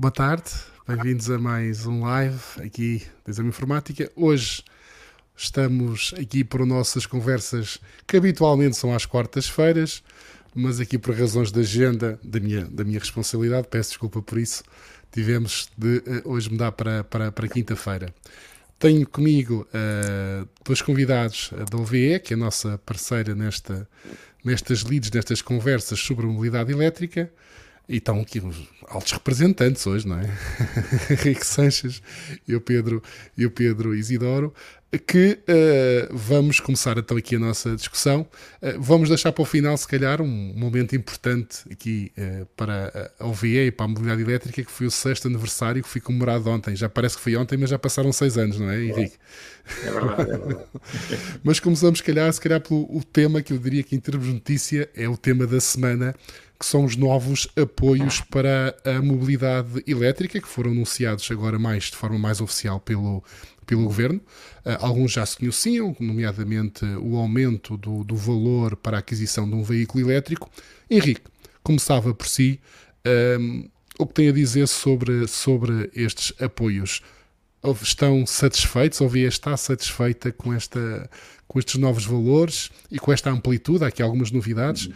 Boa tarde, bem-vindos a mais um live aqui da Exame Informática. Hoje estamos aqui por nossas conversas que habitualmente são às quartas-feiras, mas aqui por razões de agenda da minha, da minha responsabilidade, peço desculpa por isso, tivemos de uh, hoje mudar para, para, para quinta-feira. Tenho comigo uh, dois convidados da OVE, que é a nossa parceira nesta, nestas leads, nestas conversas sobre mobilidade elétrica. E estão aqui os altos representantes hoje, não é? Henrique Sanches e o Pedro, e o Pedro Isidoro, que uh, vamos começar então aqui a nossa discussão. Uh, vamos deixar para o final, se calhar, um momento importante aqui uh, para a OVE e para a mobilidade elétrica, que foi o sexto aniversário que foi comemorado ontem. Já parece que foi ontem, mas já passaram seis anos, não é, Henrique? É verdade, é verdade. mas começamos, se calhar, se calhar pelo o tema que eu diria que em termos de notícia é o tema da semana, que são os novos apoios para a mobilidade elétrica, que foram anunciados agora mais de forma mais oficial pelo, pelo governo. Uh, alguns já se conheciam, nomeadamente o aumento do, do, valor para a aquisição de um veículo elétrico. Henrique, começava por si. Um, o que tem a dizer sobre, sobre estes apoios? Estão satisfeitos? Ou está satisfeita com, esta, com estes novos valores e com esta amplitude? Há aqui algumas novidades.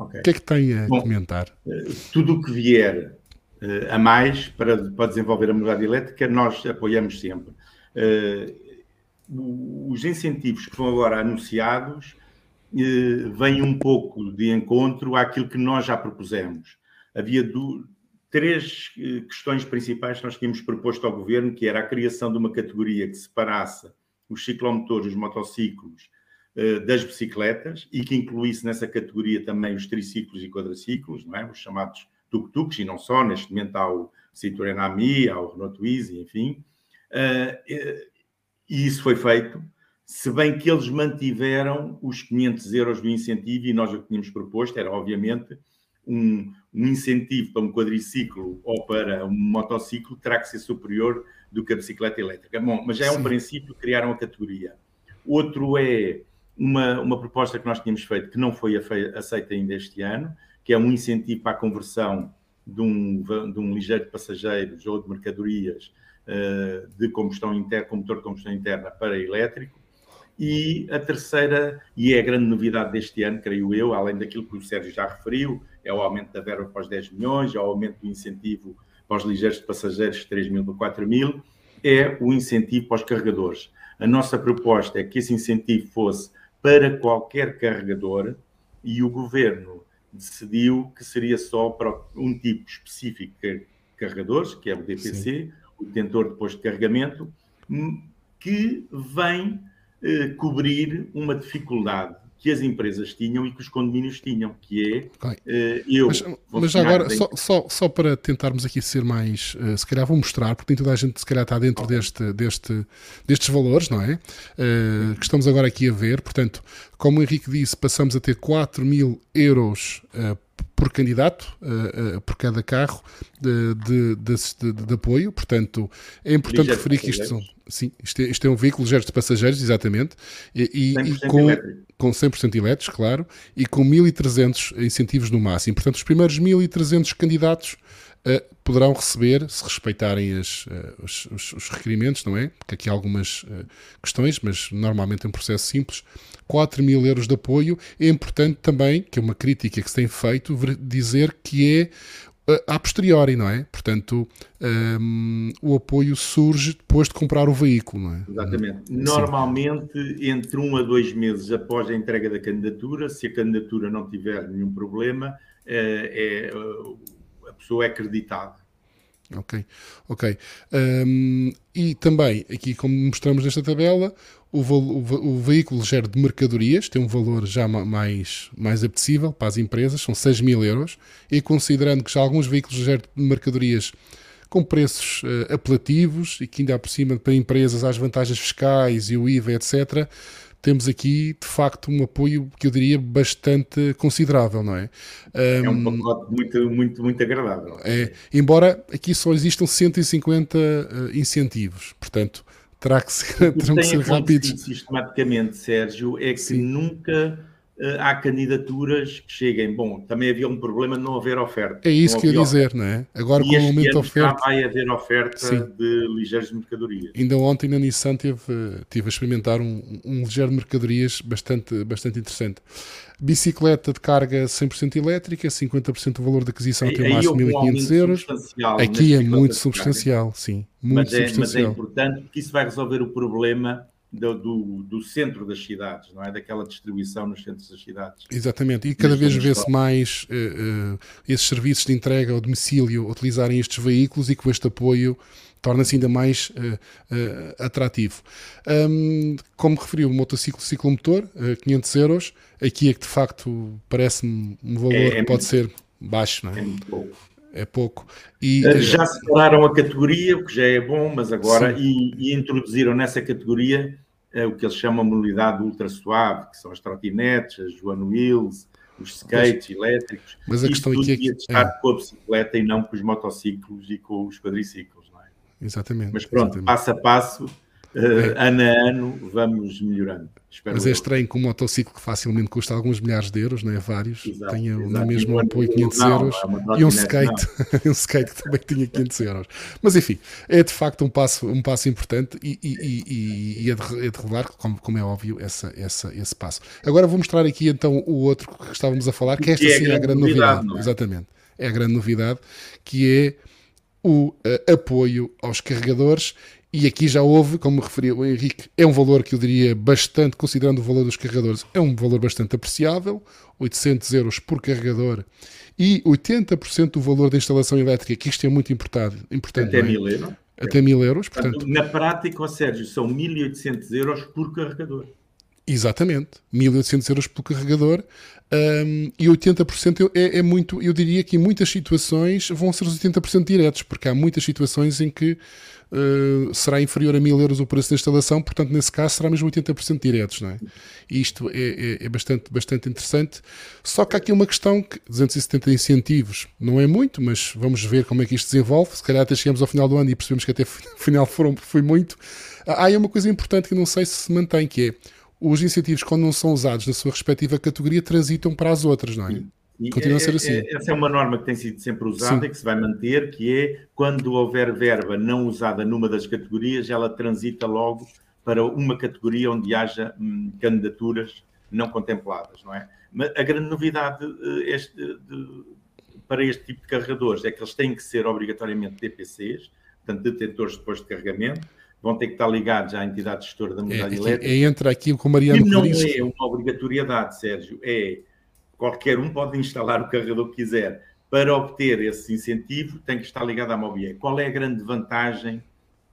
Okay. O que é que tem a Bom, comentar? Eh, tudo o que vier uh, a mais para, para desenvolver a mobilidade elétrica, nós apoiamos sempre. Uh, os incentivos que foram agora anunciados vêm um pouco de encontro àquilo que nós já propusemos. Havia do, três questões principais que nós tínhamos proposto ao governo, que era a criação de uma categoria que separasse os ciclomotores, os motociclos, eh, das bicicletas e que incluísse nessa categoria também os triciclos e quadraciclos, não é? os chamados tuk-tuks, e não só, neste momento há o Citroën Ami, há o Renault Twizy, enfim. Eh, eh, e isso foi feito, se bem que eles mantiveram os 500 euros do incentivo e nós o que tínhamos proposto era, obviamente, um, um, incentivo para um quadriciclo ou para um motociclo terá que ser superior do que a bicicleta elétrica. Bom, mas já é um Sim. princípio, criaram a categoria. Outro é uma, uma proposta que nós tínhamos feito que não foi aceita ainda este ano, que é um incentivo para a conversão de um, de um ligeiro de passageiros ou de mercadorias uh, de combustão interna, com motor de combustão interna para elétrico. E a terceira, e é a grande novidade deste ano, creio eu, além daquilo que o Sérgio já referiu, é o aumento da verba para os 10 milhões, é o aumento do incentivo para os ligeiros de passageiros de 3 mil para 4 mil, é o incentivo para os carregadores. A nossa proposta é que esse incentivo fosse para qualquer carregador e o governo decidiu que seria só para um tipo específico de carregadores, que é o DPC, Sim. o detentor de posto de carregamento, que vem eh, cobrir uma dificuldade que as empresas tinham e que os condomínios tinham, que é okay. uh, eu. Mas, mas agora, só, só, só, para tentarmos aqui ser mais, uh, se calhar vou mostrar, porque nem toda a gente se calhar está dentro deste, deste, destes valores, não é? Uh, que estamos agora aqui a ver. Portanto, como o Henrique disse, passamos a ter 4 mil euros por candidato, uh, uh, por cada carro de, de, de, de, apoio. Portanto, é importante ligeiro referir que isto, são, sim, isto, é, isto é um veículo ligeiro de passageiros, exatamente, e, e com, com 100% elétricos, claro, e com 1.300 incentivos no máximo. Portanto, os primeiros 1.300 candidatos uh, poderão receber, se respeitarem as, uh, os, os, requerimentos, não é? Porque aqui há algumas uh, questões, mas normalmente é um processo simples. 4 mil euros de apoio. É importante também, que é uma crítica que se tem feito, dizer que é a posteriori, não é? Portanto, um, o apoio surge depois de comprar o veículo, não é? Exatamente. Sim. Normalmente, entre um a dois meses após a entrega da candidatura, se a candidatura não tiver nenhum problema, é, é a pessoa é acreditada. Ok, ok. Um, e também, aqui como mostramos nesta tabela, o, o, o, veículo ligeiro de mercadorias tem um valor já mais, mais apetecível para as empresas, são 6 mil euros, e considerando que já alguns veículos ligeiros de mercadorias com preços uh, apelativos e que ainda por cima para empresas as vantagens fiscais e o IVA, etc., temos aqui de facto um apoio que eu diria bastante considerável, não é? Um, é um pacote muito, muito, muito agradável. É, embora aqui só existam 150 uh, eh, incentivos, portanto terá que ser, terão que ser rápidos. Sistematicamente, Sérgio, é que Sim. nunca há candidaturas que cheguem. Bom, também havia um problema de não haver oferta. É isso que eu ia dizer, não é? Agora, e com o aumento da oferta. vai haver oferta Sim. de ligeiros de mercadorias. Ainda ontem na Nissan tive, tive a experimentar um, um ligeiro de mercadorias bastante, bastante interessante. Bicicleta de carga 100% elétrica, 50% do valor da aquisição até o máximo 1.500 euros. Aqui é muito substancial, sim. Muito mas, é, mas é importante porque isso vai resolver o problema do, do, do, centro das cidades, não é? Daquela distribuição nos centros das cidades. Exatamente, e cada vez vê-se mais uh, uh, esses serviços de entrega ao domicílio utilizarem estes veículos e com este apoio torna-se ainda mais uh, atrativo. Um, como referiu, o motociclo ciclomotor, 500 euros, aqui é que de facto parece-me um valor é, é que pode ser baixo, não é? É muito pouco. É pouco. E, já separaram a categoria, o que já é bom, mas agora, e, e, introduziram nessa categoria é, o que eles chamam de mobilidade ultra suave, que são as trotinetes, as one wheels, os skates mas, elétricos. Mas a questão aqui é que. estar é. com a bicicleta e não com os motociclos e com os quadriciclos, não é? Exatamente. Mas pronto, exatamente. passo a passo Uh, ano a ano vamos melhorando. Espero Mas é estranho que um motociclo que facilmente custa alguns milhares de euros, não é? Vários, exato, tenha exato. no mesmo apoio 500 não, euros é e um skate, um skate que também tinha 500 euros. Mas enfim, é de facto um passo, um passo importante e, e, e, e é, de, é de revelar, como, como, é óbvio, essa, essa, esse passo. Agora vou mostrar aqui então o outro que estávamos a falar, que esta é sim é a grande novidade. novidade é? Exatamente, é a grande novidade, que é o uh, apoio aos carregadores e aqui já houve, como referiu o Henrique, é um valor que eu diria bastante, considerando o valor dos carregadores, é um valor bastante apreciável, 800 euros por carregador e 80% do valor da instalação elétrica, que isto é muito importante. importante Até é? mil euros. Até mil euros. Portanto, na prática, Sérgio, são 1.800 euros por carregador. Exatamente, 1.800 euros por carregador um, e 80% é, é, muito, eu diria que em muitas situações vão ser os 80% diretos, porque há muitas situações em que uh, será inferior a 1000 euros o preço da instalação, portanto, nesse caso, será mesmo 80% diretos, não é? E isto é, é, é, bastante, bastante interessante. Só que há aqui uma questão que 270 incentivos não é muito, mas vamos ver como é que isto se desenvolve. Se calhar até chegamos ao final do ano e percebemos que até final foram, foi muito. Há aí uma coisa importante que não sei se se mantém, que é os incentivos, quando não são usados na sua respectiva categoria, transitam para as outras, não é? E Continua a ser é, assim. É, essa é uma norma que tem sido sempre usada Sim. e que se vai manter, que é quando houver verba não usada numa das categorias, ela transita logo para uma categoria onde haja hum, candidaturas não contempladas, não é? Mas a grande novidade eh, este, de, para este tipo de carregadores é que eles têm que ser obrigatoriamente DPCs, portanto, detentores depois de carregamento, vão ter que estar ligados à entidade gestora da mobilidade é, é elétrica. É, aqui o Mariano E não é uma obrigatoriedade, Sérgio, é qualquer um pode instalar o carregador que quiser. Para obter esse incentivo, tem que estar ligado à Mobier. Qual é a grande vantagem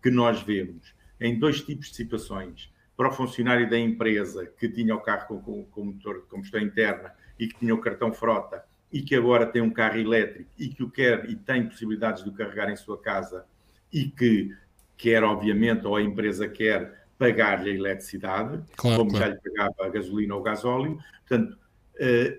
que nós vemos? Em dois tipos de situações. Para o funcionário da empresa que tinha o carro com, com motor de combustão interna e que tinha o cartão frota e que agora tem um carro elétrico e que o quer e tem possibilidades de o carregar em sua casa e que quer, obviamente, ou a empresa quer pagar-lhe a eletricidade, claro, como claro. já lhe pagava a gasolina ou o gasóleo. Portanto,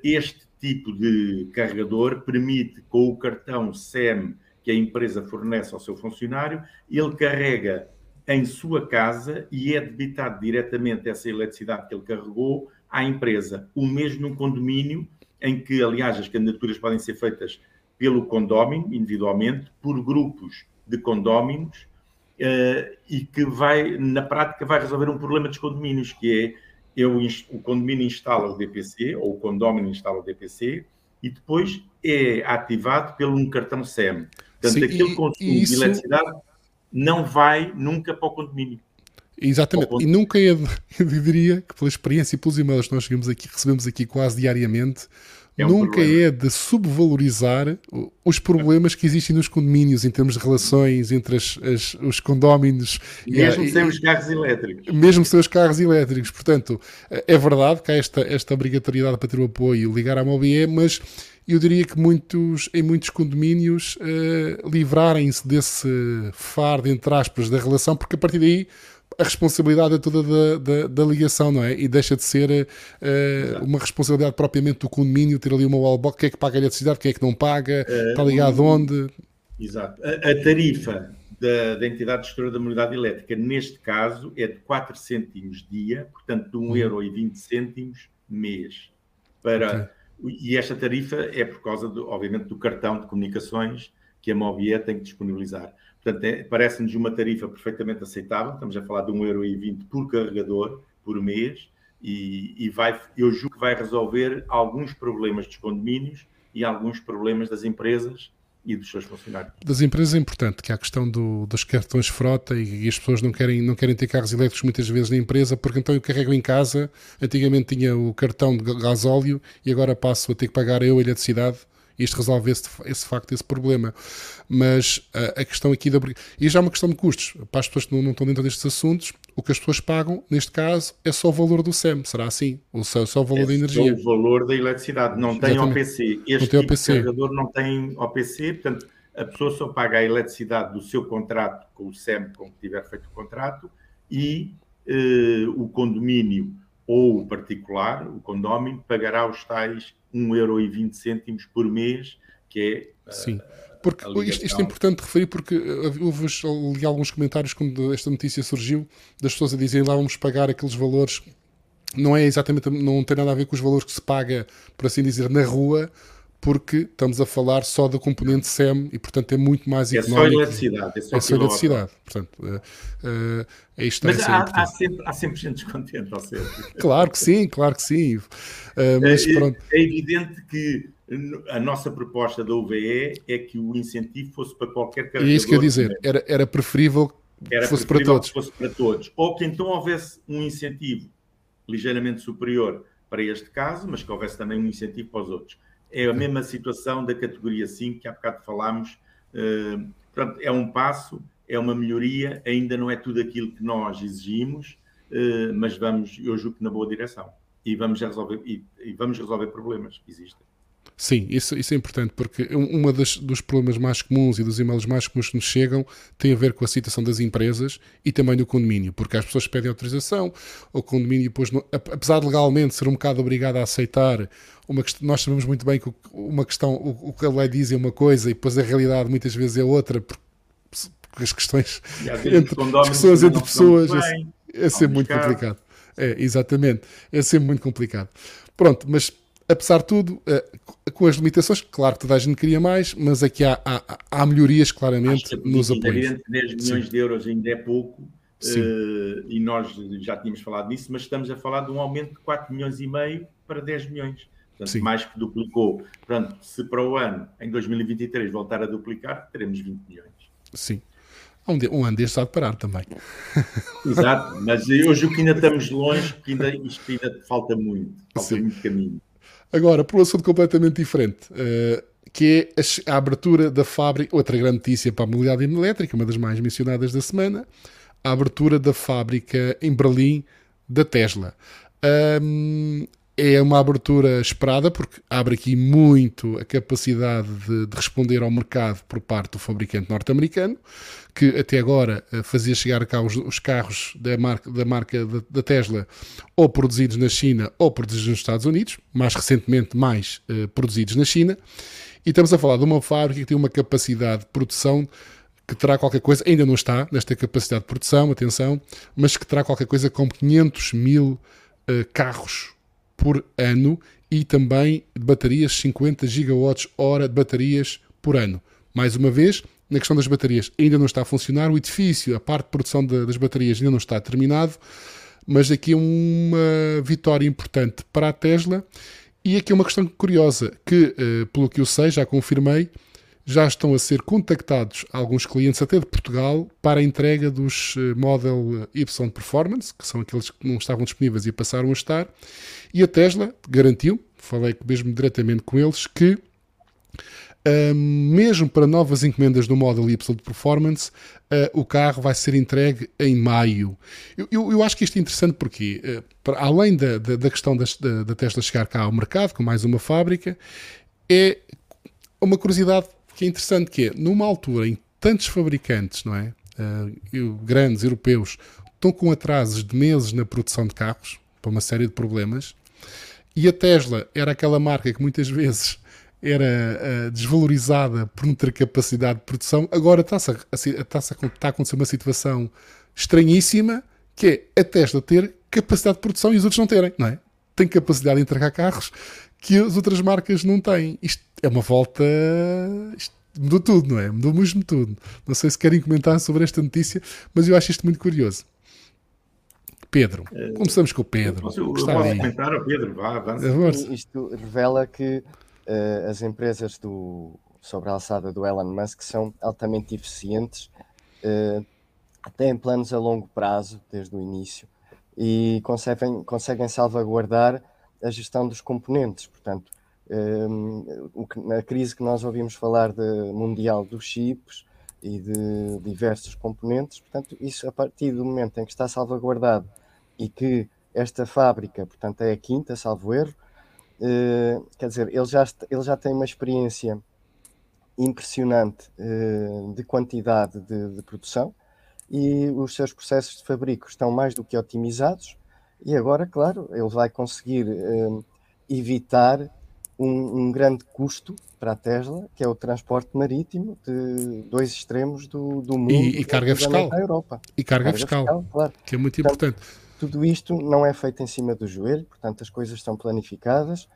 este tipo de carregador permite, com o cartão SEM que a empresa fornece ao seu funcionário, ele carrega em sua casa e é debitado diretamente essa eletricidade que ele carregou à empresa. O mesmo num condomínio, em que, aliás, as candidaturas podem ser feitas pelo condómino, individualmente, por grupos de condóminos, uh, e que vai, na prática, vai resolver um problema dos condomínios, que é eu, o condomínio instala o DPC, ou o condomínio instala o DPC, e depois é ativado pelo um cartão SEM. Portanto, Sim, aquele consumo isso... de eletricidade não vai nunca para o condomínio. Exatamente, e nunca é, eu diria que pela experiência e pelos e-mails que nós chegamos aqui, recebemos aqui quase diariamente, é um nunca problema. é de subvalorizar os problemas que existem nos condomínios em termos de relações entre as, as, os condóminos. Mesmo e, sem os carros elétricos. Mesmo sem os carros elétricos. Portanto, é verdade que há esta, esta obrigatoriedade para ter o apoio ligar à Mobie, mas eu diria que muitos, em muitos condomínios uh, livrarem-se desse fardo, entre aspas, da relação, porque a partir daí a responsabilidade é toda da, da, da, ligação, não é? E deixa de ser uh, uma responsabilidade propriamente do condomínio, ter ali uma wallbox, quem é que paga a eletricidade, quem é que não paga, uh, está ligado um, onde. Exato. A, a tarifa da, da, entidade gestora da mobilidade elétrica, neste caso, é de 4 cêntimos dia, portanto de 1,20 uhum. euro e 20 cêntimos mês. para. Okay. E esta tarifa é por causa, do, obviamente, do cartão de comunicações que a Mobié tem que disponibilizar. Portanto, é, parece-nos uma tarifa perfeitamente aceitável. Estamos a falar de 1,20€ por carregador por mês e, e vai, eu julgo que vai resolver alguns problemas dos condomínios e alguns problemas das empresas e dos seus funcionários. Das empresas é importante, que há a questão do, dos cartões frota e, e, as pessoas não querem, não querem ter carros elétricos muitas vezes na empresa, porque então eu carrego em casa, antigamente tinha o cartão de gasóleo e agora passo a ter que pagar eu a eletricidade isto resolve esse, esse facto, esse problema. Mas a, a questão aqui da. E já é uma questão de custos. Para as pessoas que não, não estão dentro destes assuntos, o que as pessoas pagam, neste caso, é só o valor do SEM, será assim? Ou só, só o valor é da energia? o valor da eletricidade, não tem OPC. Este não tem tipo OPC. carregador não tem OPC, portanto, a pessoa só paga a eletricidade do seu contrato com o SEM, com que tiver feito o contrato, e eh, o condomínio ou o particular, o condómino, pagará os tais 1,20€ por mês, que é. Sim. Porque isto, isto, é importante referir porque houve li alguns comentários quando esta notícia surgiu das pessoas a dizerem lá vamos pagar aqueles valores não é exatamente não tem nada a ver com os valores que se paga por assim dizer na rua porque estamos a falar só da componente SEM e, portanto, é muito mais é económico. Só eletricidade, é só, é só eletricidade. Portanto, uh, uh, é isto mas há, há, sempre, há sempre gente descontente, ao ser. claro que sim, claro que sim. Uh, mas, é, pronto. é evidente que a nossa proposta da UVE é que o incentivo fosse para qualquer carregador. É isso que eu ia dizer. Era, era preferível que era fosse preferível para todos. Que fosse para todos. Ou que então houvesse um incentivo ligeiramente superior para este caso, mas que houvesse também um incentivo para os outros é a mesma situação da categoria 5 que há bocado falámos. Uh, portanto, é um passo, é uma melhoria, ainda não é tudo aquilo que nós exigimos, uh, mas vamos, eu julgo que na boa direção. E vamos resolver, e, e vamos resolver problemas que existem. Sim, isso, isso é importante, porque um dos problemas mais comuns e dos e-mails mais comuns que nos chegam tem a ver com a situação das empresas e também do condomínio, porque as pessoas pedem autorização, o condomínio depois, apesar de legalmente ser um bocado obrigado a aceitar, uma, nós sabemos muito bem que uma questão, o, o que a lei diz é uma coisa e depois a realidade muitas vezes é outra, porque, porque as questões entre, discussões entre pessoas é, é sempre muito complicado. É, exatamente, é sempre muito complicado. Pronto, mas apesar de tudo, eh, com as limitações, claro que toda a gente queria mais, mas aqui há, há, há melhorias claramente nos apoios. Evidente, 10 milhões Sim. de euros ainda é pouco, uh, e nós já tínhamos falado nisso, mas estamos a falar de um aumento de 4 milhões e meio para 10 milhões. Portanto, Sim. mais que duplicou. Portanto, se para o ano, em 2023, voltar a duplicar, teremos 20 milhões. Sim. Um, um ano deste há de parar também. Exato, mas eu julgo que ainda estamos longe, porque ainda, isto ainda falta muito, falta Sim. muito caminho. Agora, por um assunto completamente diferente, uh, que é a, a, abertura da fábrica, outra grande notícia para a mobilidade elétrica, uma das mais mencionadas da semana, a abertura da fábrica em Berlim da Tesla. Um, é uma abertura esperada porque abre aqui muito a capacidade de, de, responder ao mercado por parte do fabricante norte-americano, que até agora uh, fazia chegar cá os, os, carros da marca, da, marca da, da, Tesla ou produzidos na China ou produzidos nos Estados Unidos, mais recentemente mais uh, produzidos na China. E estamos a falar de uma fábrica que tem uma capacidade de produção que terá qualquer coisa, ainda não está nesta capacidade de produção, atenção, mas que terá qualquer coisa como 500 mil uh, carros por ano e também de baterias 50 gigawatts hora de baterias por ano. Mais uma vez, na questão das baterias, ainda não está a funcionar, o edifício, a parte de produção de, das baterias ainda não está terminado, mas aqui é uma vitória importante para a Tesla. E aqui é uma questão curiosa, que, eh, pelo que eu sei, já confirmei, já estão a ser contactados alguns clientes até de Portugal para a entrega dos eh, Model Y Performance, que são aqueles que não estavam disponíveis e passaram a estar, e a Tesla garantiu, falei mesmo diretamente com eles, que Uh, mesmo para novas encomendas do Model Y de Performance, uh, o carro vai ser entregue em maio. Eu, eu, eu acho que isto é interessante porque, uh, para, além da, da, da questão da, da, Tesla chegar cá ao mercado, com mais uma fábrica, é uma curiosidade que é interessante, que é, numa altura em tantos fabricantes, não é? Uh, grandes, europeus, estão com atrasos de meses na produção de carros, para uma série de problemas, e a Tesla era aquela marca que muitas vezes era uh, desvalorizada por não ter capacidade de produção, agora está-se a, está a, a acontecer uma situação estranhíssima, que é a Tesla ter capacidade de produção e os outros não terem, não é? Tem capacidade de entregar carros que as outras marcas não têm. Isto é uma volta. Isto mudou tudo, não é? Mudou mesmo tudo. Não sei se querem comentar sobre esta notícia, mas eu acho isto muito curioso. Pedro, eh, começamos com o Pedro. Eu posso, eu posso comentar ao Pedro, vá, vá. Isto revela que uh, as empresas do, sobre a alçada do Elon Musk são altamente eficientes, uh, têm planos a longo prazo desde o início e conseguem, conseguem salvaguardar a gestão dos componentes. Portanto, um, a crise que nós ouvimos falar de mundial dos chips e de diversos componentes, portanto, isso a partir do momento em que está salvaguardado e que esta fábrica, portanto, é a quinta, salvo erro, uh, quer dizer, ele já, ele já tem uma experiência impressionante uh, de quantidade de, de, produção e os seus processos de fabrico estão mais do que otimizados. E agora, claro, ele vai conseguir uh, evitar um, um, grande custo para a Tesla, que é o transporte marítimo de dois extremos do, do mundo e, e carga fiscal. Europa. E carga, carga fiscal, fiscal claro. que é muito portanto, importante. Tudo isto não é feito em cima do joelho, portanto as coisas estão planificadas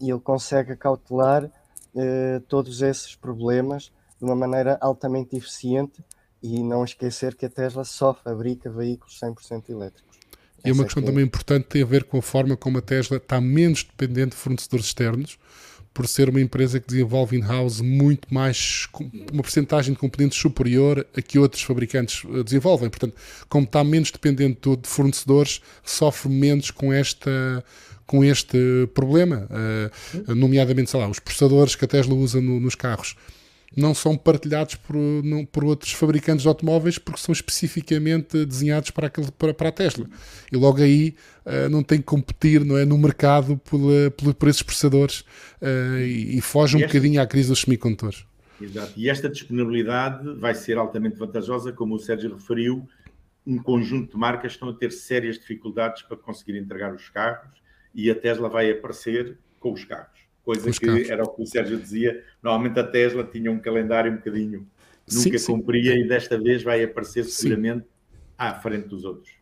e ele consegue cautelar eh, todos esses problemas de uma maneira altamente eficiente e não esquecer que a Tesla só fabrica veículos 100% elétricos. E uma questão que... também importante tem a ver com a forma como a Tesla está menos dependente de fornecedores externos, por ser uma empresa que desenvolve in-house muito mais, uma porcentagem de componentes superior a que outros fabricantes eh, desenvolvem. Portanto, como está menos dependente de fornecedores, sofre menos com esta com este problema, uh, nomeadamente, sei lá, os processadores que a Tesla usa no, nos carros não são partilhados por, não, por outros fabricantes de automóveis porque são especificamente desenhados para, aquele, para, para a Tesla. E logo aí uh, não tem que competir não é, no mercado por, por, por esses processadores uh, e, e, foge e um esta... bocadinho à crise dos semicondutores. Exato. E esta disponibilidade vai ser altamente vantajosa, como o Sérgio referiu, um conjunto de marcas estão a ter sérias dificuldades para conseguir entregar os carros e a Tesla vai aparecer com os carros coisa Os que carros. era o que o Sérgio dizia. Normalmente a Tesla tinha um calendário um bocadinho, nunca sim, cumpria sim. e desta vez vai aparecer seguramente sim. à frente dos outros.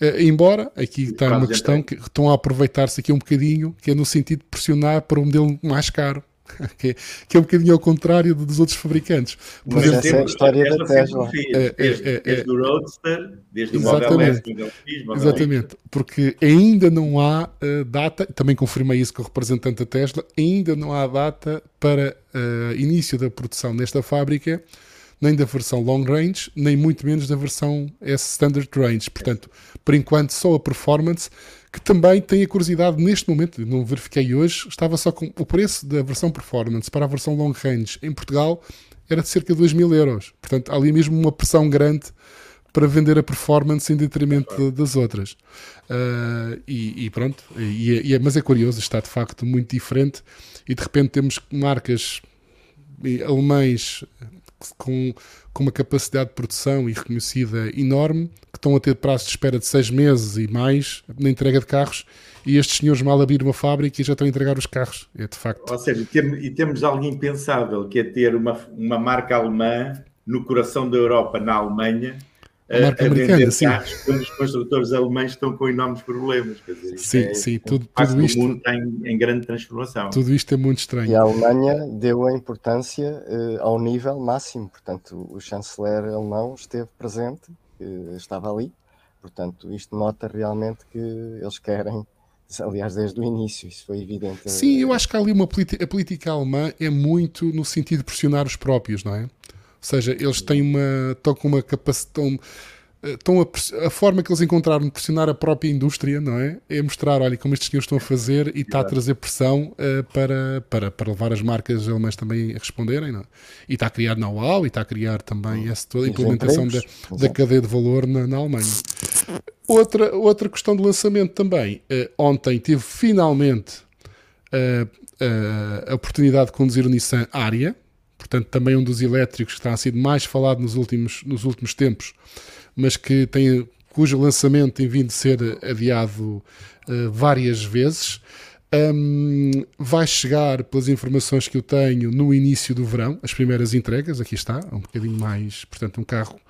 Uh, embora aqui está uma questão que estão a aproveitar-se aqui um bocadinho, que é no sentido de pressionar para um modelo mais caro. que, é, que é um bocadinho ao contrário dos outros fabricantes. Por Mas exemplo, essa é a história da Tesla. É, é, desde, é, desde o Roadster, desde exatamente, o Model S, Model X, Model Exatamente, porque ainda não há uh, data, também confirmei isso com o representante da Tesla, ainda não há data para uh, início da produção nesta fábrica, nem da versão long range, nem muito menos da versão S Standard Range. Portanto, por enquanto, só a performance que também tem a curiosidade neste momento, não verifiquei hoje, estava só com o preço da versão performance para a versão long range em Portugal era de cerca de 2 mil euros. Portanto, há ali mesmo uma pressão grande para vender a performance em detrimento das outras. Uh, e, e, pronto, e, e, é, mas é curioso, está de facto muito diferente e de repente temos marcas alemães com, com uma capacidade de produção e reconhecida enorme, que estão a ter prazos de espera de seis meses e mais na entrega de carros, e estes senhores mal abriram uma fábrica e já estão a entregar os carros. É de facto. Ou seja, e temos algo impensável, que é ter uma, uma marca alemã no coração da Europa, na Alemanha, a marca a americana, sim. quando os construtores alemães estão com enormes problemas. Quer dizer, sim, é, sim, tudo, tudo isto. O mundo está em, em, grande transformação. Tudo isto é muito estranho. E a Alemanha deu a importância uh, ao nível máximo, portanto, o chanceler alemão esteve presente, uh, estava ali, portanto, isto nota realmente que eles querem. Aliás, desde o início, isso foi evidente. Sim, eu acho que ali uma a política alemã é muito no sentido de pressionar os próprios, não é? Ou seja, eles têm uma. estão com uma capacidade. Estão a, a, forma que eles encontraram de pressionar a própria indústria, não é? É mostrar, olha, como estes senhores estão a fazer e está a trazer pressão uh, para, para, para levar as marcas alemãs também a responderem, não é? E está a criar know-how e está a criar também essa toda a implementação da, da cadeia de valor na, na Alemanha. Outra, outra questão de lançamento também. Uh, ontem tive finalmente uh, a oportunidade de conduzir o Nissan Aria portanto também um dos elétricos que está a ser mais falado nos últimos, nos últimos tempos, mas que tem, cujo lançamento tem vindo a ser adiado uh, várias vezes. Um, vai chegar, pelas informações que eu tenho, no início do verão, as primeiras entregas, aqui está, um bocadinho mais, portanto, um carro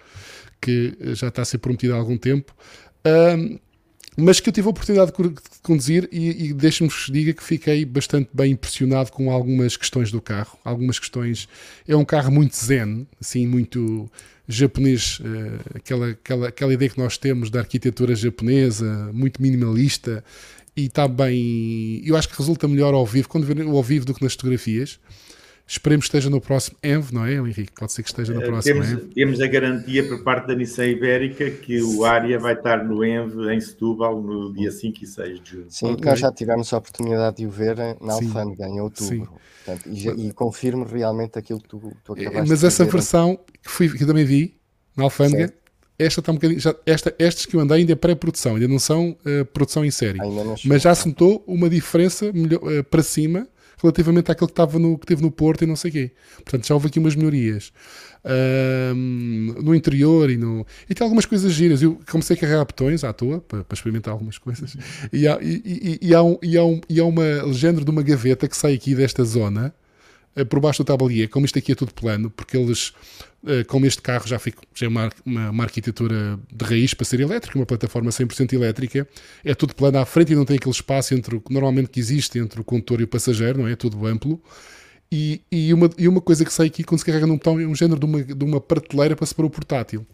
que já está a ser prometido há algum tempo. Um, mas que eu tive a oportunidade de conduzir e, e deixe-me vos diga que fiquei bastante bem impressionado com algumas questões do carro. Algumas questões. É um carro muito zen, assim, muito japonês, uh, aquela, aquela, aquela ideia que nós temos da arquitetura japonesa, muito minimalista, e está bem. Eu acho que resulta melhor ao vivo, quando ver ao vivo, do que nas fotografias. Esperemos que esteja no próximo ENV, não é, Henrique? Pode ser que esteja no eh, próximo temos, ENV. Temos a garantia por parte da Nissan Ibérica que o Área vai estar no ENV em Setúbal no dia 5 e 6 de junho. Sim, okay. nós já tivemos a oportunidade de o ver na Alfândega em outubro. Portanto, e, e, confirmo realmente aquilo que tu, tu acabaste Mas de essa versão que, fui, que eu também vi na Alfândega, esta está um bocadinho. Já, esta, estes que eu andei ainda é pré-produção, ainda não são uh, produção em série. Mas já se notou uma diferença melhor, uh, para cima relativamente àquele que, estava no, que teve no Porto e não sei o quê. Portanto, já houve aqui umas melhorias. no interior e no. E tem algumas coisas giras. Eu comecei a carregar botões à toa para, para experimentar algumas coisas. E há, e, e, e, há um, e, há um, e há uma legenda de uma gaveta que sai aqui desta zona por baixo do tablier. Como isto aqui é tudo plano, porque eles eh, como este carro já, fico, já é uma, uma, uma, arquitetura de raiz para ser elétrico, uma plataforma 100% elétrica, é tudo plano à frente e não tem aquele espaço entre o, normalmente que existe entre o condutor e o passageiro, não é? É tudo amplo. E, e, uma, e uma coisa que sai aqui quando se carrega num botão é um género de uma, de uma prateleira para se pôr o portátil.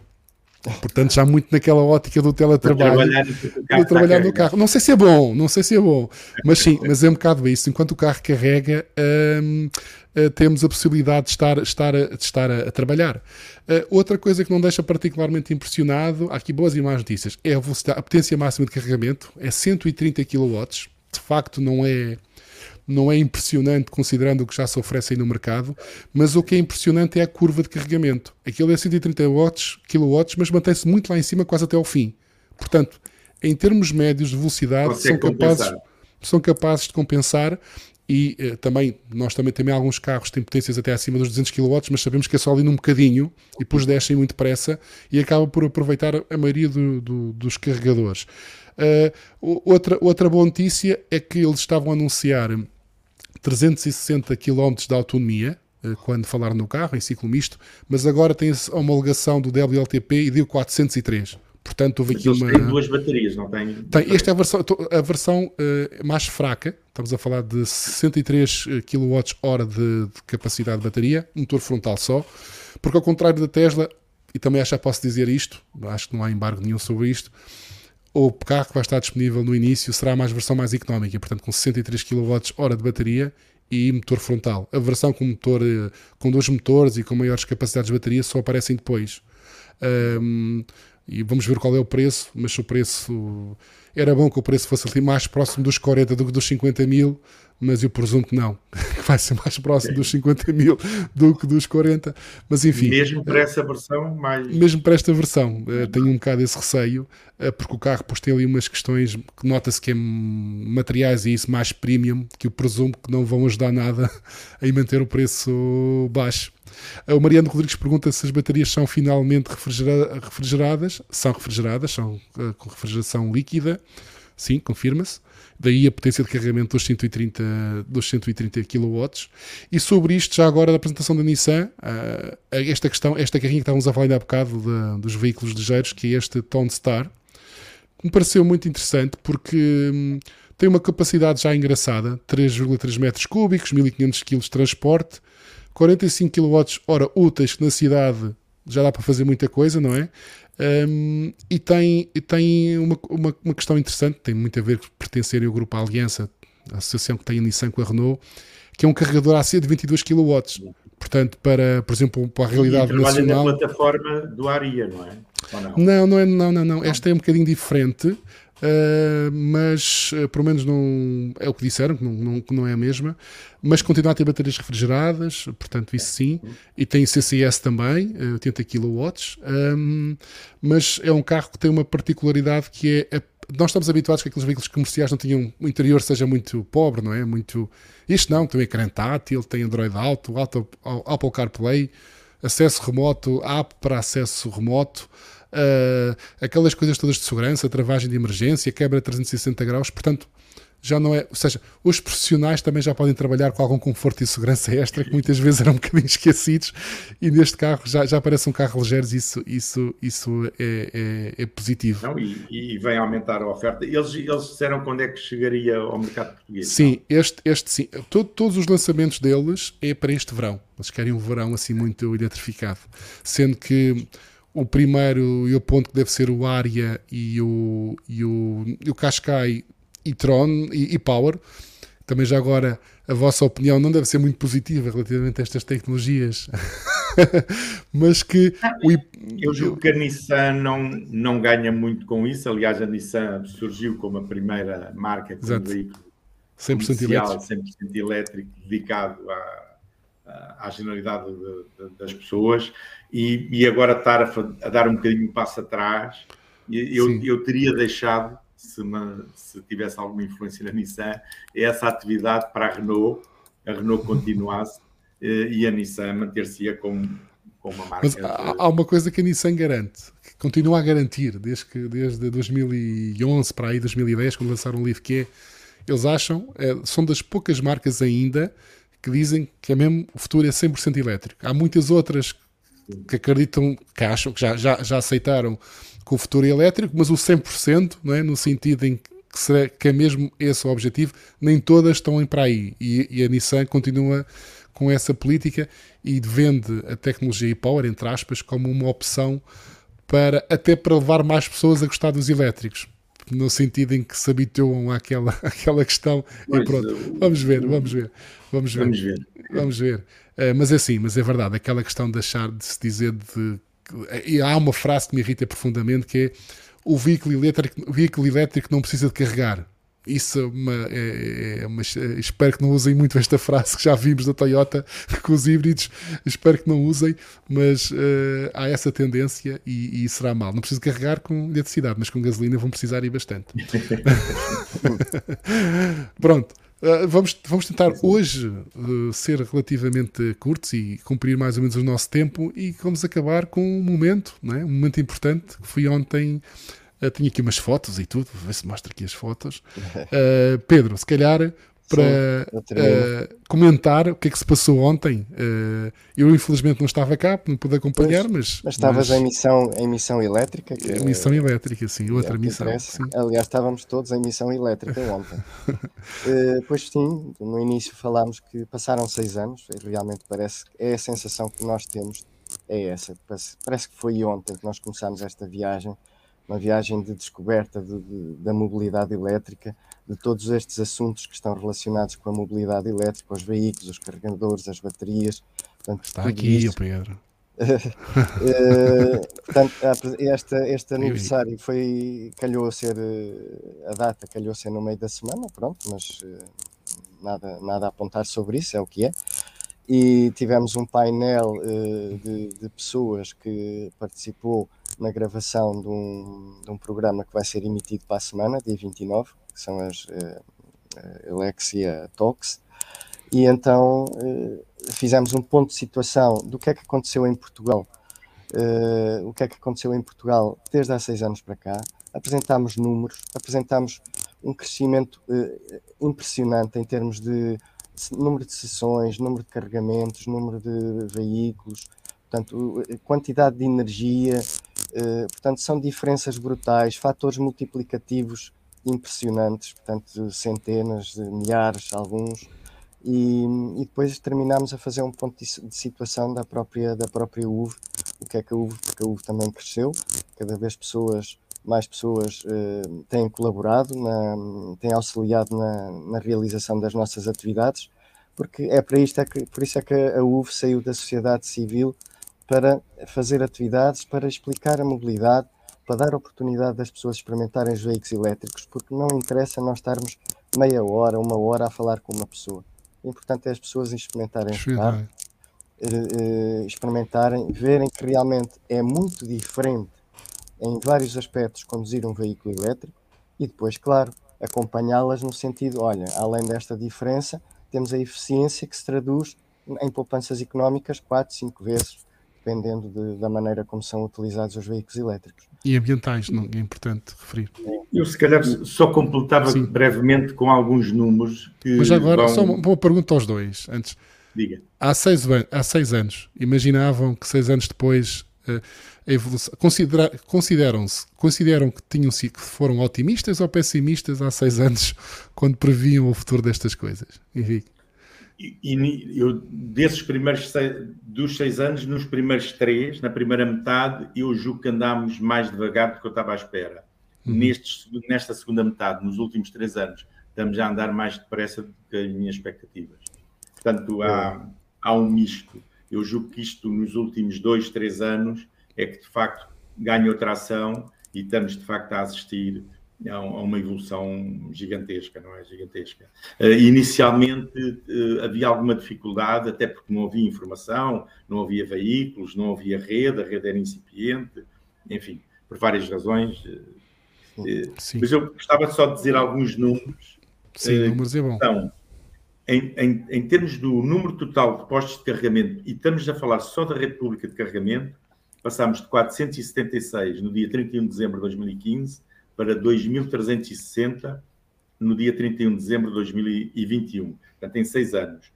Portanto, já muito naquela ótica do teletrabalho, trabalhar, do trabalhar no carro. Não sei se é bom, não sei se é bom, mas sim, mas é um bocado isso. Enquanto o carro carrega, hum, eh, temos a possibilidade de estar, estar, a, de estar a, a trabalhar. Uh, outra coisa que não deixa particularmente impressionado, há aqui boas e más notícias, é a, velocidade, a potência máxima de carregamento, é 130 kW. De facto, não é não é impressionante considerando o que já se oferece aí no mercado, mas o que é impressionante é a curva de carregamento. Aquilo é 130 watts, kW, mas mantém-se muito lá em cima quase até ao fim. Portanto, em termos médios de velocidade, são capazes, são capazes de compensar e eh, também, nós também temos alguns carros que têm potências até acima dos 200 kW, mas sabemos que é só ali num bocadinho e depois descem muito depressa e acaba por aproveitar a maioria do, do, dos carregadores. Uh, outra, outra boa notícia é que eles estavam a anunciar 360 km de autonomia, uh, quando falaram no carro, em ciclo misto, mas agora tem a homologação do WLTP e deu 403. Portanto, houve aqui uma. Tem duas baterias, não tem? Tem. Esta é a versão, a versão uh, mais fraca. Estamos a falar de 63 kWh de, de capacidade de bateria, motor frontal só. Porque, ao contrário da Tesla, e também acho que posso dizer isto, acho que não há embargo nenhum sobre isto, o carro que vai estar disponível no início será a mais versão mais económica, portanto com 63 kWh de bateria e motor frontal. A versão com motor eh, com dois motores e com maiores capacidades de bateria só aparecem depois. Um, e vamos ver qual é o preço, mas se o preço era bom que o preço fosse ali mais próximo dos 40 do que dos 50 mil, mas eu presumo que não, que vai ser mais próximo dos 50 mil do que dos 40, mas enfim. Mesmo para essa versão, mais. Mesmo para esta versão, uh, tenho um bocado esse receio, uh, porque o carro depois tem ali umas questões que nota-se que é materiais e isso mais premium, que eu presumo que não vão ajudar nada a manter o preço baixo. O Mariano Rodrigues pergunta se as baterias são finalmente refrigera refrigeradas. São refrigeradas, são com refrigeração líquida. Sim, confirma-se. Daí a potência de carregamento dos 130, dos 130 kW. E sobre isto, já agora da apresentação da Nissan, uh, esta questão, esta carrinha que estávamos a falar ainda há bocado de, dos veículos ligeiros, que é este Tone Star, me pareceu muito interessante porque hum, tem uma capacidade já engraçada, 3,3 metros cúbicos, 1500 kg de transporte, 45 kWh úteis que na cidade já dá para fazer muita coisa, não é? Um, e tem, tem uma, uma, uma, questão interessante, tem muito a ver com pertencerem ao grupo Aliança, a associação que tem a Nissan com a Renault, que é um carregador AC de 22 kW. Portanto, para, por exemplo, para a realidade e nacional. na plataforma do ARIA, não é? Não? não? não, é, não, não, não. Esta é um bocadinho diferente. Uh, mas uh, pelo menos não é o que disseram, que não, não, que não é a mesma, mas continua a ter baterias refrigeradas, portanto, isso sim, e tem CCS também, uh, 80 kW, um, mas é um carro que tem uma particularidade que é. A, nós estamos habituados que aqueles veículos comerciais não tinham o interior seja muito pobre, não é? Muito. Isto não, tem ecrã tátil, tem Android Auto, Auto Apple CarPlay, acesso remoto, app para acesso remoto. Uh, aquelas coisas todas de segurança, travagem de emergência, quebra 360 graus, portanto, já não é, ou seja, os profissionais também já podem trabalhar com algum conforto e segurança extra que muitas vezes eram um bocadinho esquecidos e neste carro já, já parece um carro ligeiro isso, isso, isso é, é, é positivo. Não, e, e, vem aumentar a oferta. Eles, eles disseram quando é que chegaria ao mercado português? Sim, este, este sim. Todo, todos os lançamentos deles é para este verão. Eles querem um verão assim muito eletrificado. Sendo que o primeiro e o ponto que deve ser o Aria e o, e o, e o Qashqai e Tron e, e Power. Também já agora a vossa opinião não deve ser muito positiva relativamente a estas tecnologias, mas que o... eu julgo que a Nissan não, não ganha muito com isso. Aliás, a Nissan surgiu como a primeira marca com um veículo 100% elétrico. 100% elétrico dedicado à, à generalidade de, de, das pessoas e, e agora estar a, a, dar um bocadinho um passo atrás. Eu, eu teria deixado se, se tivesse alguma influência na Nissan, essa atividade para a Renault, a Renault continuasse eh, e a Nissan manter-se como, como uma marca. Mas há, há, uma coisa que a Nissan garante, que continua a garantir, desde, que, desde 2011 para aí, 2010, quando lançaram o Leaf, que é, eles acham, é, são das poucas marcas ainda que dizem que é mesmo, o futuro é 100% elétrico. Há muitas outras que acreditam, que acham, que já, já, já aceitaram com o futuro elétrico, mas o 100%, não é? no sentido em que, será, que é mesmo esse o objetivo, nem todas estão em para aí. E, e a Nissan continua com essa política e vende a tecnologia e-power, entre aspas, como uma opção para até para levar mais pessoas a gostar dos elétricos no sentido em que se habituam àquela, àquela questão pois, e pronto, vamos ver, vamos ver, vamos ver, vamos ver, vamos ver. Uh, mas é assim, mas é verdade, aquela questão de deixar de se dizer de e há uma frase que me irrita profundamente que é o veículo elétrico, o veículo elétrico não precisa de carregar. Isso é uma, é, é uma, espero que não usem muito esta frase que já vimos da Toyota com os híbridos. Espero que não usem, mas uh, há essa tendência e, e, será mal. Não preciso carregar com eletricidade, mas com gasolina vão precisar ir bastante. Pronto. Uh, vamos, vamos tentar hoje uh, ser relativamente curtos e cumprir mais ou menos o nosso tempo e vamos acabar com um momento, não é? um momento importante que foi ontem. Uh, tinha aqui umas fotos e tudo, vou ver se mostra aqui as fotos. Pedro, se calhar para uh, comentar o que é que se passou ontem. Uh, eu, infelizmente, não estava cá, não pude acompanhar, pois, mas. Mas estavas mas... em missão, em missão elétrica? Que, em missão elétrica, sim, outra é missão. Sim. Aliás, estávamos todos em missão elétrica ontem. uh, pois sim, no início falámos que passaram seis anos, e realmente parece é a sensação que nós temos, é essa. Parece, parece que foi ontem que nós começámos esta viagem, uma viagem de descoberta de, de, da mobilidade elétrica de todos estes assuntos que estão relacionados com a mobilidade elétrica, os veículos, os carregadores, as baterias. Portanto, Está aqui, o Pedro. uh, portanto, este, este aniversário foi, calhou a ser, a data calhou a ser no meio da semana, pronto, mas uh, nada, nada a apontar sobre isso, é o que é. E tivemos um painel uh, de, de, pessoas que participou na gravação de um, de um programa que vai ser emitido para a semana, dia 29, que são as uh, Alexia Talks, e então uh, fizemos um ponto de situação do que é que aconteceu em Portugal, uh, o que é que aconteceu em Portugal desde há seis anos para cá, apresentámos números, apresentámos um crescimento impressionante em termos de número de sessões, número de carregamentos, número de veículos, portanto, quantidade de energia, portanto, são diferenças brutais, fatores multiplicativos impressionantes, portanto, centenas, milhares, alguns, e, e, depois terminámos a fazer um ponto de, situação da própria, da própria UV, o que é que a UV, porque a UV também cresceu, cada vez pessoas, mais pessoas uh, têm colaborado, na, têm auxiliado na, na, realização das nossas atividades, porque é para isto é que, por isso é que a UV saiu da sociedade civil para fazer atividades, para explicar a mobilidade, para dar oportunidade das pessoas experimentarem os veículos elétricos, porque não interessa nós estarmos meia hora, uma hora a falar com uma pessoa. O importante é as pessoas experimentarem o carro, eh, eh, experimentarem, verem que realmente é muito diferente em vários aspectos conduzir um veículo elétrico e depois, claro, acompanhá-las no sentido, olha, além desta diferença, temos a eficiência que se traduz em poupanças económicas 4, 5 vezes dependendo de, da maneira como são utilizados os veículos elétricos. E ambientais, não é importante referir. Eu, se calhar, só completava Sim. brevemente com alguns números. Mas agora, vão... só uma, uma pergunta aos dois, antes. Diga. Há seis, há seis anos, imaginavam que seis anos depois uh, a evolução. Considera, consideram-se, consideram que tinham que foram otimistas ou pessimistas há seis anos quando previam o futuro destas coisas? Henrique. E, e eu, desses primeiros seis, dos seis anos, nos primeiros três, na primeira metade, eu julgo que andámos mais devagar do que eu estava à espera. Uhum. Nestes, nesta segunda metade, nos últimos três anos, estamos a andar mais depressa do que as minhas expectativas. Portanto, há, há um misto. Eu julgo que isto, nos últimos dois, três anos, é que de facto ganhou tração e estamos de facto a assistir a uma evolução gigantesca, não é? Gigantesca. Uh, inicialmente uh, havia alguma dificuldade, até porque não havia informação, não havia veículos, não havia rede, a rede era incipiente, enfim, por várias razões. Uh, mas eu gostava só de dizer alguns números. Sim, números é bom. Então, em, em, em termos do número total de postos de carregamento, e estamos a falar só da rede pública de carregamento, passámos de 476 no dia 31 de dezembro de 2015 para 2.360 no dia 31 de dezembro de 2021, portanto, em seis anos.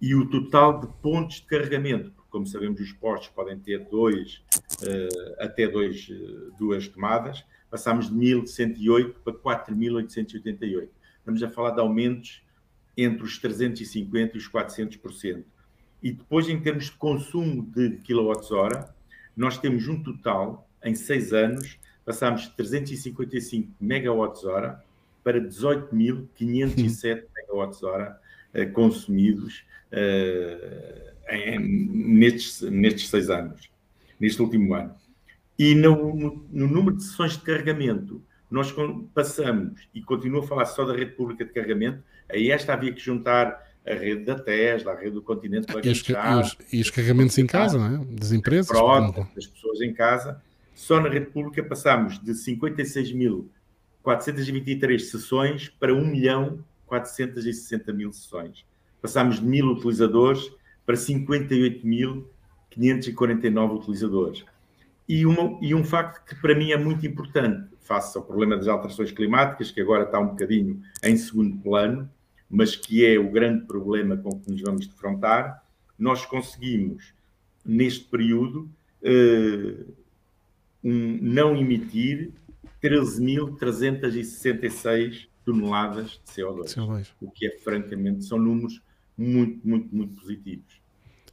E o total de pontos de carregamento, porque, como sabemos, os postos podem ter dois, uh, até dois, uh, duas tomadas, passámos de 1.108 para 4.888. Estamos a falar de aumentos entre os 350% e os 400%. E depois, em termos de consumo de quilowatts-hora, nós temos um total, em seis anos, passámos de 355 megawatts-hora para 18.507 megawatts-hora uh, consumidos uh, em, nestes, nestes seis anos, neste último ano. E no, no, no, número de sessões de carregamento, nós passamos, e continuo a falar só da rede pública de carregamento, a esta havia que juntar a rede da Tesla, a rede do continente para e, os, e, os, e os carregamentos em casa, não é? Das empresas. Pronto, das pessoas em casa. Só na rede pública passámos de 56.423 sessões para 1.460.000 sessões. Passámos de 1.000 utilizadores para 58.549 utilizadores. E, uma, e um facto que para mim é muito importante, face ao problema das alterações climáticas, que agora está um bocadinho em segundo plano, mas que é o grande problema com que nos vamos defrontar, nós conseguimos, neste período, uh, um, não emitir 13.366 toneladas de CO2, CO2, o que é francamente, são números muito, muito, muito positivos.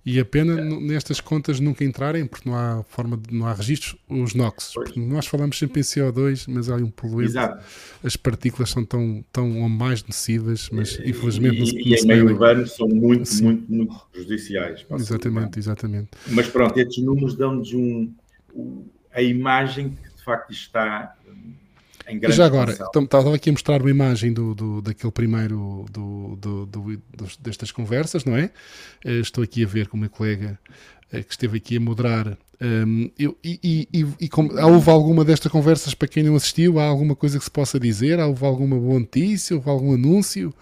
E a pena nestas contas nunca entrarem, porque não há forma de, não há registros, os NOx. Nós falamos sempre em CO2, mas há um poluente. Exato. As partículas são tão, tão ou mais nocivas, mas infelizmente e, não, e, não e em meio urbano são muito, Sim. muito, muito prejudiciais. Exatamente, exatamente. Mas pronto, estes números dão-nos um, a imagem que de facto está em grande Já agora, então, estava aqui a mostrar uma imagem do, do, daquele primeiro do, do, do, destas conversas, não é? Eh, estou aqui a ver com o meu colega eh, que esteve aqui a moderar. Um, eu, e, e, e, e como, houve alguma destas conversas para quem não assistiu? Há alguma coisa que se possa dizer? Houve alguma boa notícia? Houve algum anúncio?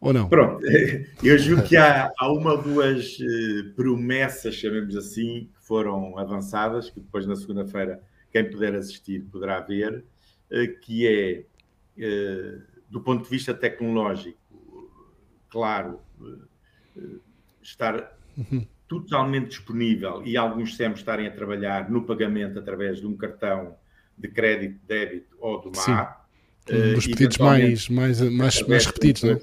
Ou não? Pronto, eu julgo que há, há uma ou duas uh, promessas, chamemos assim, que foram avançadas, que depois na segunda-feira quem puder assistir poderá ver. Eh, que é, eh, do ponto de vista tecnológico, claro, eh, estar uhum. totalmente disponível e alguns SEMs estarem a trabalhar no pagamento através de um cartão de crédito, débito ou do MAR. Um dos pedidos mais, mais, mais, mais repetidos, não é?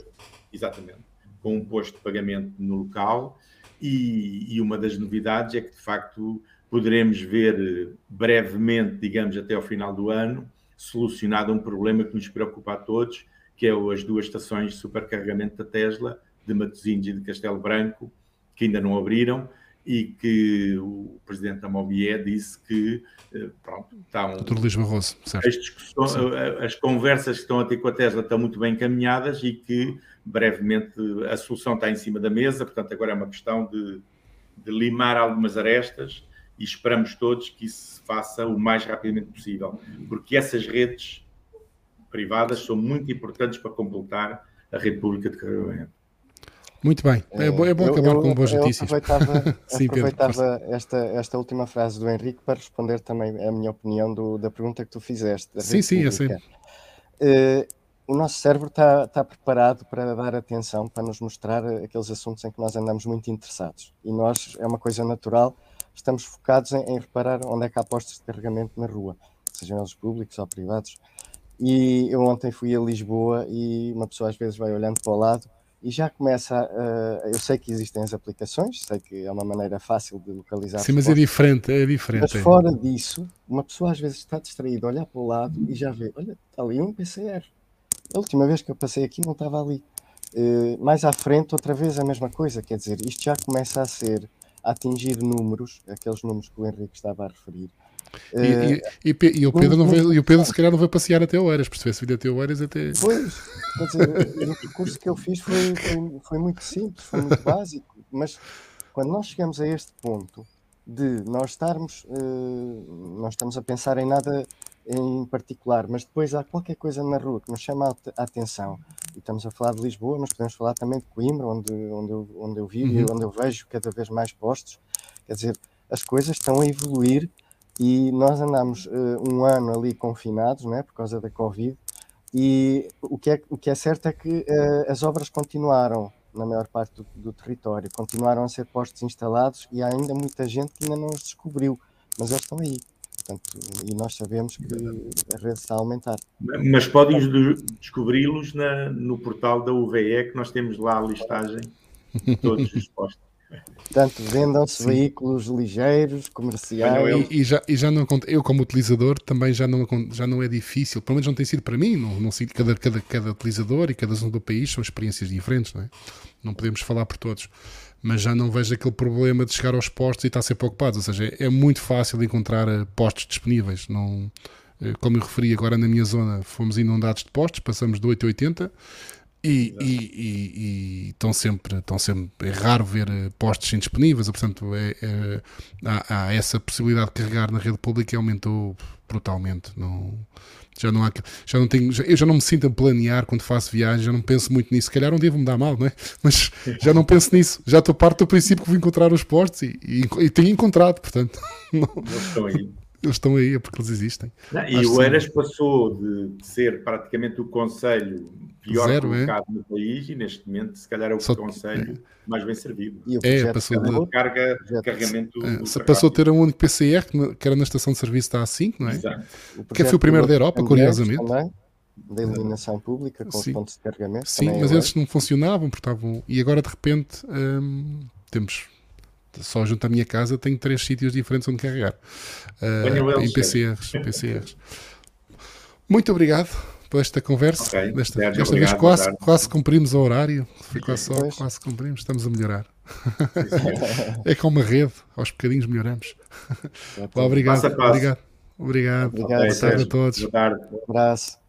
Exatamente. Com um posto de pagamento no local. E, e, uma das novidades é que, de facto, poderemos ver brevemente, digamos, até ao final do ano, solucionado um problema que nos preocupa a todos, que é as duas estações de supercarregamento da Tesla, de Matosinhos e de Castelo Branco, que ainda não abriram e que o presidente da Mobié disse que eh, pronto, estão, Dr. Luís Barroso, certo. As, eh, as, conversas que estão a ter com a Tesla estão muito bem encaminhadas e que brevemente a solução está em cima da mesa, portanto agora é uma questão de, de limar algumas arestas e esperamos todos que isso se faça o mais rapidamente possível, porque essas redes privadas são muito importantes para completar a rede pública de carregamento. Muito bem, é bom, é bom eu, acabar eu, com boas notícias. Aproveitava, Sim, aproveitava Pedro, esta, esta última frase do Henrique para responder também a minha opinião do, da pergunta que tu fizeste. Sim, sim, é sim. Uh, o nosso cérebro está, está preparado para dar atenção, para nos mostrar aqueles assuntos em que nós andamos muito interessados. E nós, é uma coisa natural, estamos focados em, em reparar onde é que há postos de carregamento na rua, sejam eles públicos ou privados. E eu ontem fui a Lisboa e uma pessoa às vezes vai olhando para o lado e já começa a, eu sei que existem as aplicações, sei que é uma maneira fácil de localizar. Sim, mas é diferente, é diferente. Mas fora disso, uma pessoa às vezes está distraída, olha para o lado e já vê, olha, está ali um PCR. A última vez que eu passei aqui não estava ali. Uh, mais à frente, outra vez a mesma coisa, quer dizer, isto já começa a ser, a atingir números, aqueles números que o Henrique estava a referir, e, e, e, e, o Pedro não veio, e o Pedro se calhar não vai passear até Oeiras, perceber se vir até Oeiras até. Pois, quer dizer, o percurso que eu fiz foi, foi, foi, muito simples, foi muito básico, mas quando nós chegamos a este ponto de nós estarmos, uh, nós estamos a pensar em nada em particular, mas depois há qualquer coisa na rua que nos chama a atenção, e estamos a falar de Lisboa, mas podemos falar também de Coimbra, onde, onde, eu, onde eu vivo uhum. e onde eu vejo cada vez mais postos, quer dizer, as coisas estão a evoluir e nós andamos uh, um ano ali confinados, né, por causa da Covid, e o que é, o que é certo é que uh, as obras continuaram na maior parte do, do, território, continuaram a ser postos instalados e há ainda muita gente que ainda não os descobriu, mas eles estão aí. Portanto, e nós sabemos que a rede está a aumentar. Mas podem descobri-los no portal da UVE, que nós temos lá a listagem de todos os postos. Portanto, vendam-se veículos ligeiros, comerciais. E, e, já, e já não eu como utilizador também já não, já não é difícil, pelo menos não tem sido para mim, não, não cada, cada, cada utilizador e cada zona do país são experiências diferentes, não é? Não podemos falar por todos. Mas já não vejo aquele problema de chegar aos postos e estar sempre ocupado, ou seja, é, muito fácil encontrar eh, postos disponíveis. Não, eh, como eu referi agora na minha zona, fomos inundados de postos, passamos de 8 a 80 e, e, e, e, estão sempre, estão sempre, é raro ver eh, postos indisponíveis, portanto é, é, há, há, essa possibilidade de carregar na rede pública e aumentou brutalmente. Não, já não há, já não tenho, já, eu já não me sinto a planear quando faço viagem, já não penso muito nisso. Se calhar um dia vou-me dar mal, não é? Mas já não penso nisso. Já estou parte do princípio que vou encontrar os postos e, e, e tenho encontrado, portanto. Não, estou aí eles estão aí é porque eles existem. Não, e o Eras passou de ser praticamente o conselho pior Zero, colocado é? no país e neste momento se calhar é o Só, conselho é. mais bem servido. E o é, passou de carga, carregamento. É, passou a ter um único PCR que era na estação de serviço da A5, não é? Exato. Que foi o primeiro da Europa, curiosamente. Também, da iluminação pública com Sim. os pontos de carregamento. Sim, mas eles não funcionavam, porque estavam. E agora de repente hum, temos só junto à minha casa tenho três sítios diferentes onde carregar uh, em PCRs, PCRs. Muito obrigado por esta conversa. Okay. Desta, Sérgio, desta vez quase, quase cumprimos o horário. Foi quase só, quase cumprimos, estamos a melhorar. é com uma rede, aos bocadinhos melhoramos. obrigado, passo passo. obrigado. Obrigado. Obrigado. Okay, Boa tarde a todos. Boa tarde. Um abraço.